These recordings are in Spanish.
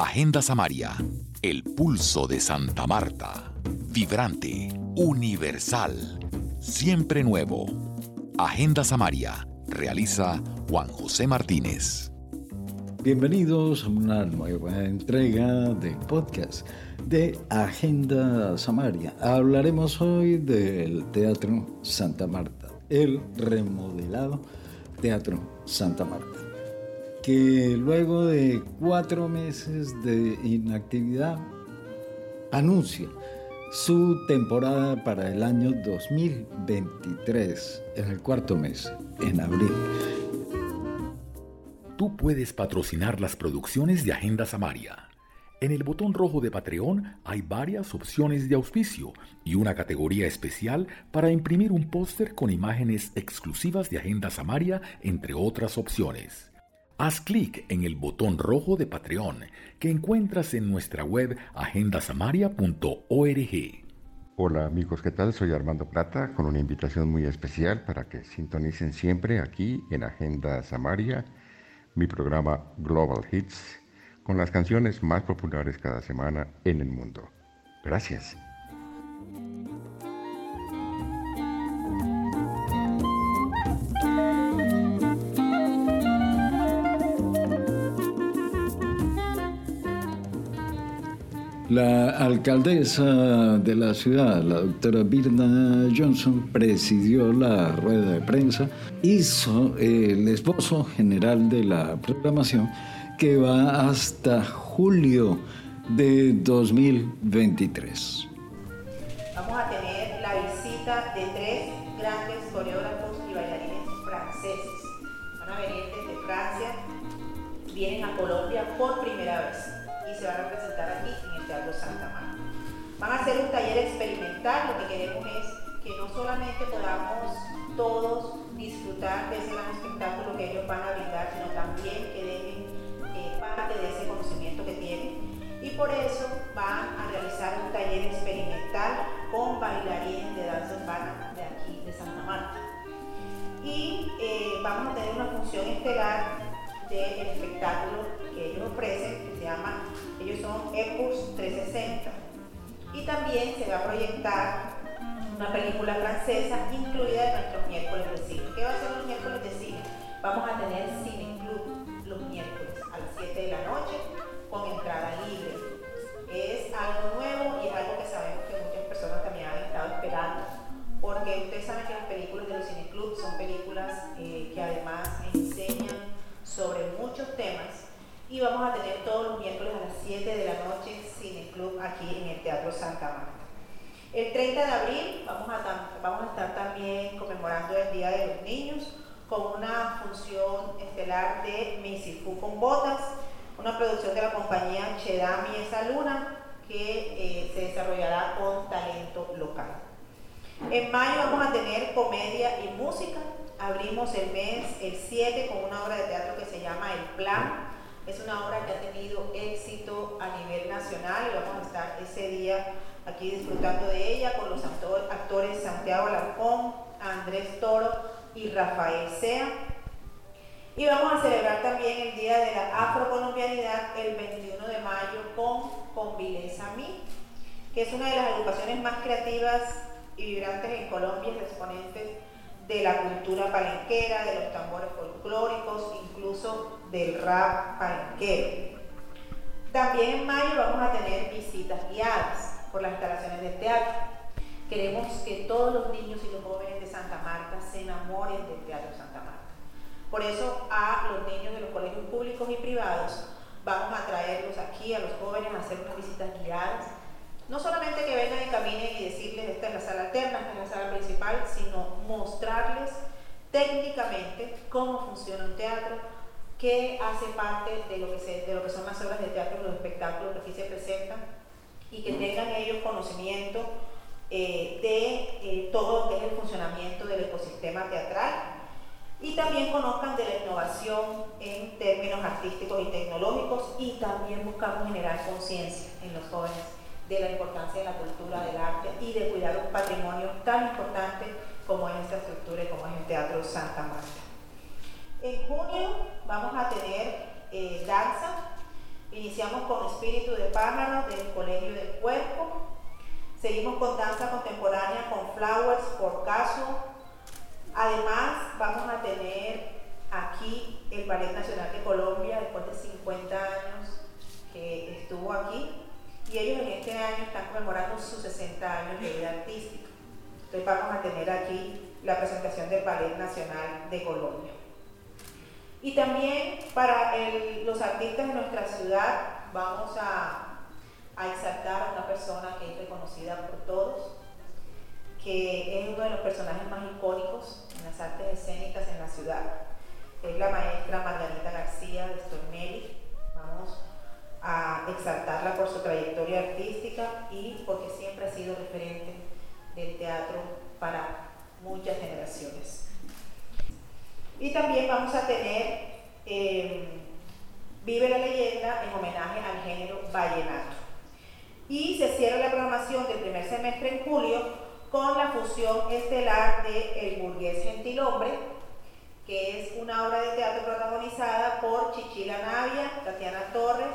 Agenda Samaria, el pulso de Santa Marta. Vibrante, universal, siempre nuevo. Agenda Samaria, realiza Juan José Martínez. Bienvenidos a una nueva entrega del podcast de Agenda Samaria. Hablaremos hoy del Teatro Santa Marta, el remodelado Teatro Santa Marta que luego de cuatro meses de inactividad anuncia su temporada para el año 2023, en el cuarto mes, en abril. Tú puedes patrocinar las producciones de Agenda Samaria. En el botón rojo de Patreon hay varias opciones de auspicio y una categoría especial para imprimir un póster con imágenes exclusivas de Agenda Samaria, entre otras opciones. Haz clic en el botón rojo de Patreon que encuentras en nuestra web agendasamaria.org. Hola amigos, ¿qué tal? Soy Armando Plata con una invitación muy especial para que sintonicen siempre aquí en Agenda Samaria, mi programa Global Hits, con las canciones más populares cada semana en el mundo. Gracias. La alcaldesa de la ciudad, la doctora Birna Johnson, presidió la rueda de prensa, hizo el esbozo general de la programación que va hasta julio de 2023. Vamos a tener la visita de tres grandes coreógrafos y bailarines franceses. Van a venir desde Francia, vienen a Colombia por primera vez y se van a Van a hacer un taller experimental, lo que queremos es que no solamente podamos todos disfrutar de ese gran espectáculo que ellos van a brindar, sino también que dejen eh, parte de ese conocimiento que tienen. Y por eso van a realizar un taller experimental con bailarines de danza urbana de aquí, de Santa Marta. Y eh, vamos a tener una función estelar del espectáculo que ellos ofrecen, que se llama, ellos son Epus 360. Y también se va a proyectar una película francesa incluida en nuestros miércoles de cine. ¿Qué va a ser los miércoles de cine? Vamos a tener con una función estelar de Fu con botas, una producción de la compañía Chedami Esa Luna que eh, se desarrollará con talento local. En mayo vamos a tener comedia y música abrimos el mes, el 7, con una obra de teatro que se llama El Plan. Es una obra que ha tenido éxito a nivel nacional y vamos a estar ese día aquí disfrutando de ella con los actores Santiago Alarcón, Andrés Toro y Rafael Sea. Y vamos a celebrar también el Día de la Afrocolombianidad el 21 de mayo con Convileza Mi, que es una de las agrupaciones más creativas y vibrantes en Colombia, exponentes de la cultura palenquera, de los tambores folclóricos, incluso del rap palenquero. También en mayo vamos a tener visitas guiadas por las instalaciones del teatro. Queremos que todos los niños y los jóvenes de Santa Marta se enamoren del Teatro Santa Marta. Por eso a los niños de los colegios públicos y privados vamos a traerlos aquí, a los jóvenes, a hacer unas visitas guiadas no solamente que vengan y caminen y decirles esta es la sala alterna, esta es la sala principal, sino mostrarles técnicamente cómo funciona un teatro, qué hace parte de lo que, de lo que son las obras de teatro, los espectáculos que aquí se presentan y que tengan ellos conocimiento eh, de eh, todo lo que es el funcionamiento del ecosistema teatral y también conozcan de la innovación en términos artísticos y tecnológicos y también buscamos generar conciencia en los jóvenes de la importancia de la cultura, del arte y de cuidar un patrimonio tan importante como es esta estructura y como es el Teatro Santa Marta. En junio vamos a tener eh, danza. Iniciamos con Espíritu de Pájaro del Colegio del Cuerpo. Seguimos con danza contemporánea con Flowers por Caso. Además, vamos a tener aquí el Ballet Nacional de Colombia después de 50 años que estuvo aquí. Y ellos en este año están conmemorando sus 60 años de vida artística. Entonces vamos a tener aquí la presentación del Ballet Nacional de Colombia. Y también para los artistas de nuestra ciudad vamos a, a, exaltar a una persona que es reconocida por todos, que es uno de los personajes más icónicos en las artes escénicas en la ciudad. Es la maestra Margarita García de Stornelli. Vamos a exaltarla por su trayectoria artística y porque siempre ha sido referente del teatro para muchas generaciones. Y también vamos a tener eh, Vive la leyenda en homenaje al género vallenato. Y se cierra la programación del primer semestre en julio con la fusión estelar de El burgués gentilhombre, que es una obra de teatro protagonizada por Chichila Navia, Tatiana Torres,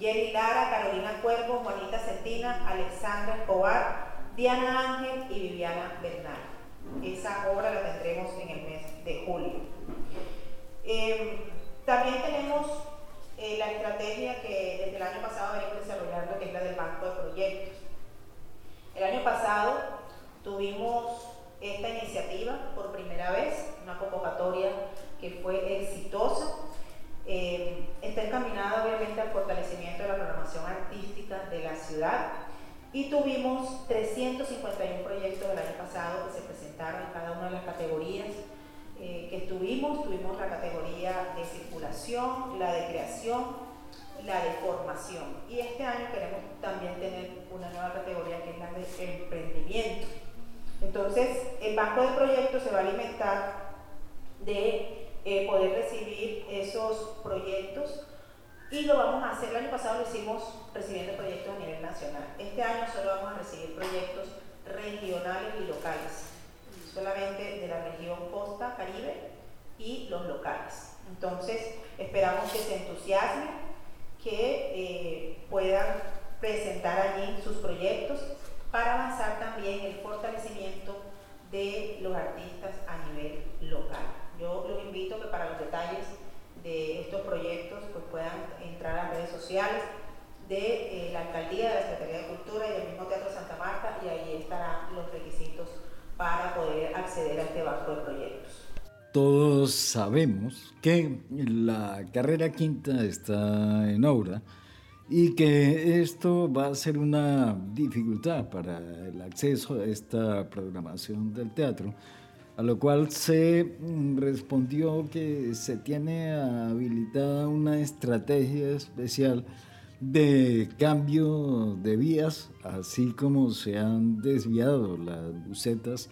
Jenny Lara, Carolina Cuervo, Juanita Centina, Alexandra Escobar, Diana Ángel y Viviana Bernal. Esa obra la tendremos en el mes de julio. Em, también tenemos eh, la estrategia que desde el año pasado venimos desarrollando, que es la del banco de proyectos. El año pasado tuvimos esta iniciativa por primera vez, una convocatoria que fue exitosa. Em, está encaminada obviamente al fortalecimiento de la programación artística de la ciudad y tuvimos 351 proyectos del año pasado que se presentaron en cada una de las categorías eh, que estuvimos, tuvimos la categoría de circulación, la de creación, la de formación. Y este año queremos también tener una nueva categoría que es la de emprendimiento. Entonces, el banco de proyectos se va a alimentar de eh, poder recibir esos proyectos y lo vamos a hacer. El año pasado lo hicimos recibiendo proyectos a nivel nacional. Este año solo vamos a recibir proyectos regionales y locales solamente de la región costa caribe y los locales. Entonces, esperamos que se entusiasmen, que eh, puedan presentar allí sus proyectos para avanzar también el fortalecimiento de los artistas a nivel local. Yo los invito que para los detalles de estos proyectos pues puedan entrar a redes sociales de eh, la Alcaldía, de la Secretaría de Cultura y del mismo Teatro Santa Marta y ahí estarán los requisitos para poder acceder a este banco de proyectos. Todos sabemos que la carrera quinta está en obra y que esto va a ser una dificultad para el acceso a esta programación del teatro, a lo cual se respondió que se tiene habilitada una estrategia especial de cambio de vías, así como se han desviado las bucetas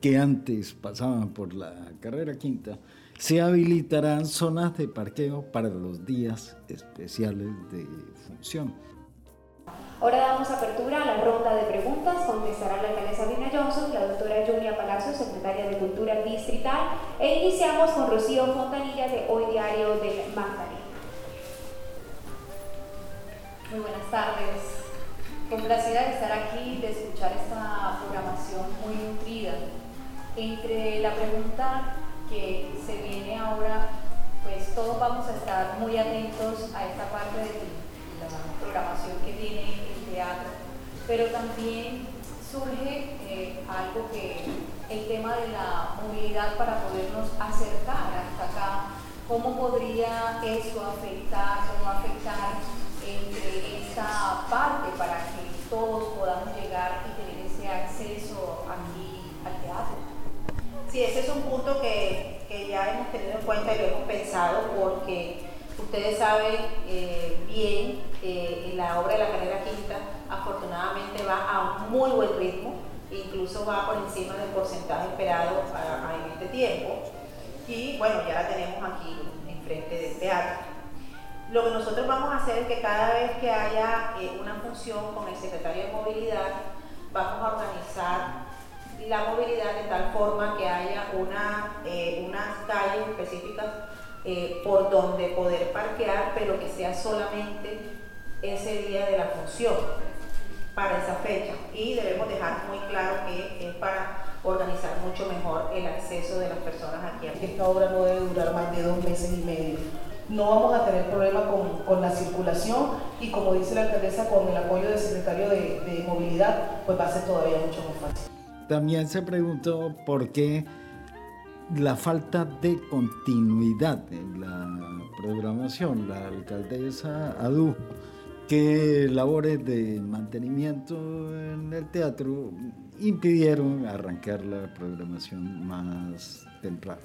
que antes pasaban por la carrera quinta, se habilitarán zonas de parqueo para los días especiales de función. Ahora damos apertura a la ronda de preguntas. Contestará la alcaldesa Dina Johnson, la doctora Julia Palazzo, secretaria de Cultura Distrital, e iniciamos con Rocío Fontanilla de Hoy Diario de Magdalena. Muy buenas tardes. Complacida de estar aquí, de escuchar esta programación muy nutrida. Entre la pregunta que se viene ahora, pues todos vamos a estar muy atentos a esta parte de la programación que tiene el teatro, pero también surge eh, algo que el tema de la movilidad para podernos acercar hasta acá, cómo podría eso afectar o no afectar esta parte para que todos podamos llegar y tener ese acceso aquí al teatro. Sí, ese es un punto que, que ya hemos tenido en cuenta y lo hemos pensado porque ustedes saben eh, bien que la obra de la carrera quinta afortunadamente va a un muy buen ritmo, incluso va por encima del porcentaje esperado en este tiempo y bueno, ya la tenemos aquí enfrente del teatro. Lo que nosotros vamos a hacer es que cada vez que haya eh, una función con el secretario de movilidad, vamos a organizar la movilidad de tal forma que haya una, eh, unas calles específicas eh, por donde poder parquear, pero que sea solamente ese día de la función para esa fecha y debemos dejar muy claro que es para organizar mucho mejor el acceso de las personas aquí. Esta obra no debe durar más de dos meses y medio. No vamos a tener problema con, con la circulación y como dice la alcaldesa, con el apoyo del secretario de, de movilidad, pues va a ser todavía mucho más fácil. También se preguntó por qué la falta de continuidad en la programación. La alcaldesa adujo que labores de mantenimiento en el teatro impidieron arrancar la programación más temprano.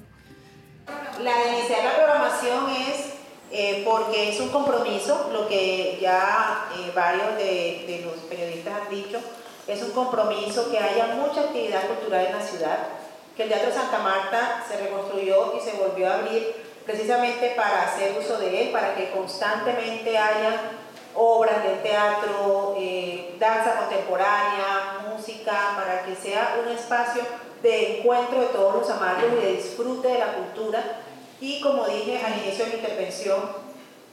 La de iniciar la programación es eh, porque es un compromiso, lo que ya eh, varios de, los periodistas han dicho, es un compromiso que haya mucha actividad cultural en la ciudad, que el Teatro Santa Marta se reconstruyó y se volvió a abrir precisamente para hacer uso de él, para que constantemente haya obras de teatro, eh, danza contemporánea, música, para que sea un espacio de encuentro de todos los amarios y de disfrute de la cultura. Y como dije al inicio de mi intervención,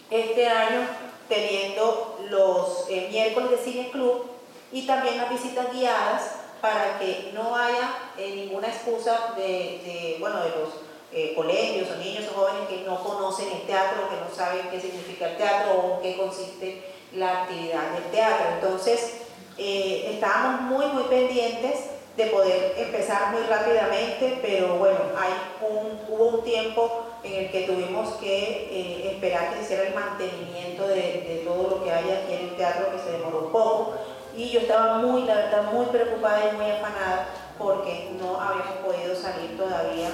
este año teniendo los eh, miércoles de Cine Club y también las visitas guiadas para que no haya eh, ninguna excusa de, de, bueno, de los eh, colegios o niños o jóvenes que no conocen el teatro, que no saben qué significa el teatro o en qué consiste la actividad del teatro. Entonces, eh, estábamos muy, muy pendientes de poder empezar muy rápidamente, pero bueno, hay un, hubo un tiempo en el que tuvimos que eh, esperar que se hiciera el mantenimiento de, de, todo lo que hay aquí en el teatro, que se demoró un poco, y yo estaba muy, la verdad, muy preocupada y muy afanada porque no habíamos podido salir todavía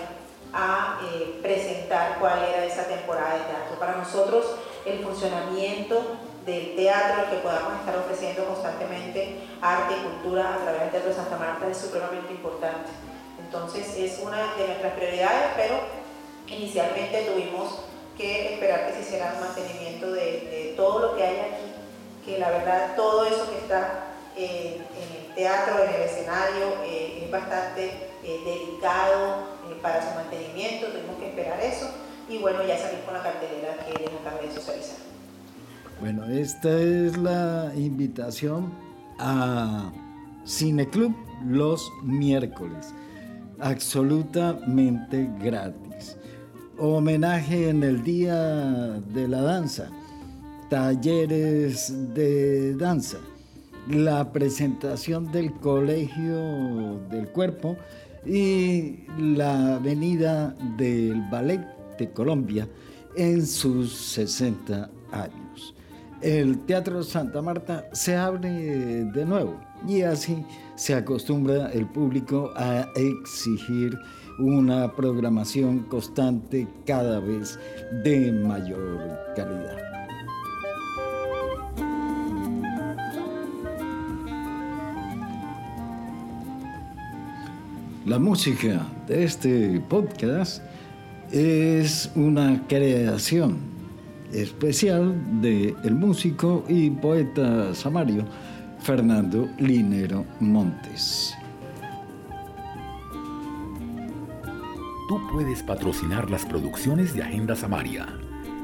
a eh, presentar cuál era esa temporada de teatro. Para nosotros el funcionamiento del teatro, el que podamos estar ofreciendo constantemente arte y cultura a través del Teatro Santa Marta es supremamente importante. Entonces es una de nuestras prioridades, pero inicialmente tuvimos que esperar que se hiciera un mantenimiento de, todo lo que hay aquí, que la verdad todo eso que está eh, en el teatro, en el escenario, eh, es bastante eh, delicado para su mantenimiento, tuvimos que esperar eso y bueno, ya salir con la cartelera que les acabé de socializar. Bueno, esta es la invitación a Cineclub los miércoles, absolutamente gratis. Homenaje en el Día de la Danza, talleres de danza, la presentación del Colegio del Cuerpo y la venida del Ballet de Colombia en sus 60 años. El Teatro Santa Marta se abre de nuevo y así se acostumbra el público a exigir una programación constante cada vez de mayor calidad. La música de este podcast es una creación especial del el músico y poeta samario Fernando Linero Montes. Tú puedes patrocinar las producciones de Agenda Samaria.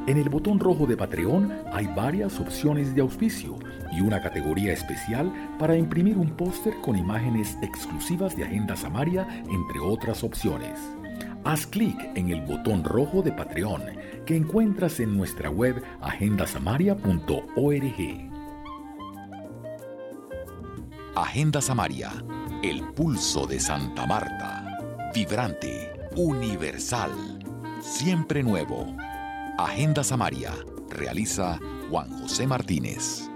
En el botón rojo de Patreon hay varias opciones de auspicio y una categoría especial para imprimir un póster con imágenes exclusivas de Agenda Samaria, entre otras opciones. Haz clic en el botón rojo de Patreon que encuentras en nuestra web agendasamaria.org. Agenda Samaria, el pulso de Santa Marta. Vibrante, universal, siempre nuevo. Agenda Samaria, realiza Juan José Martínez.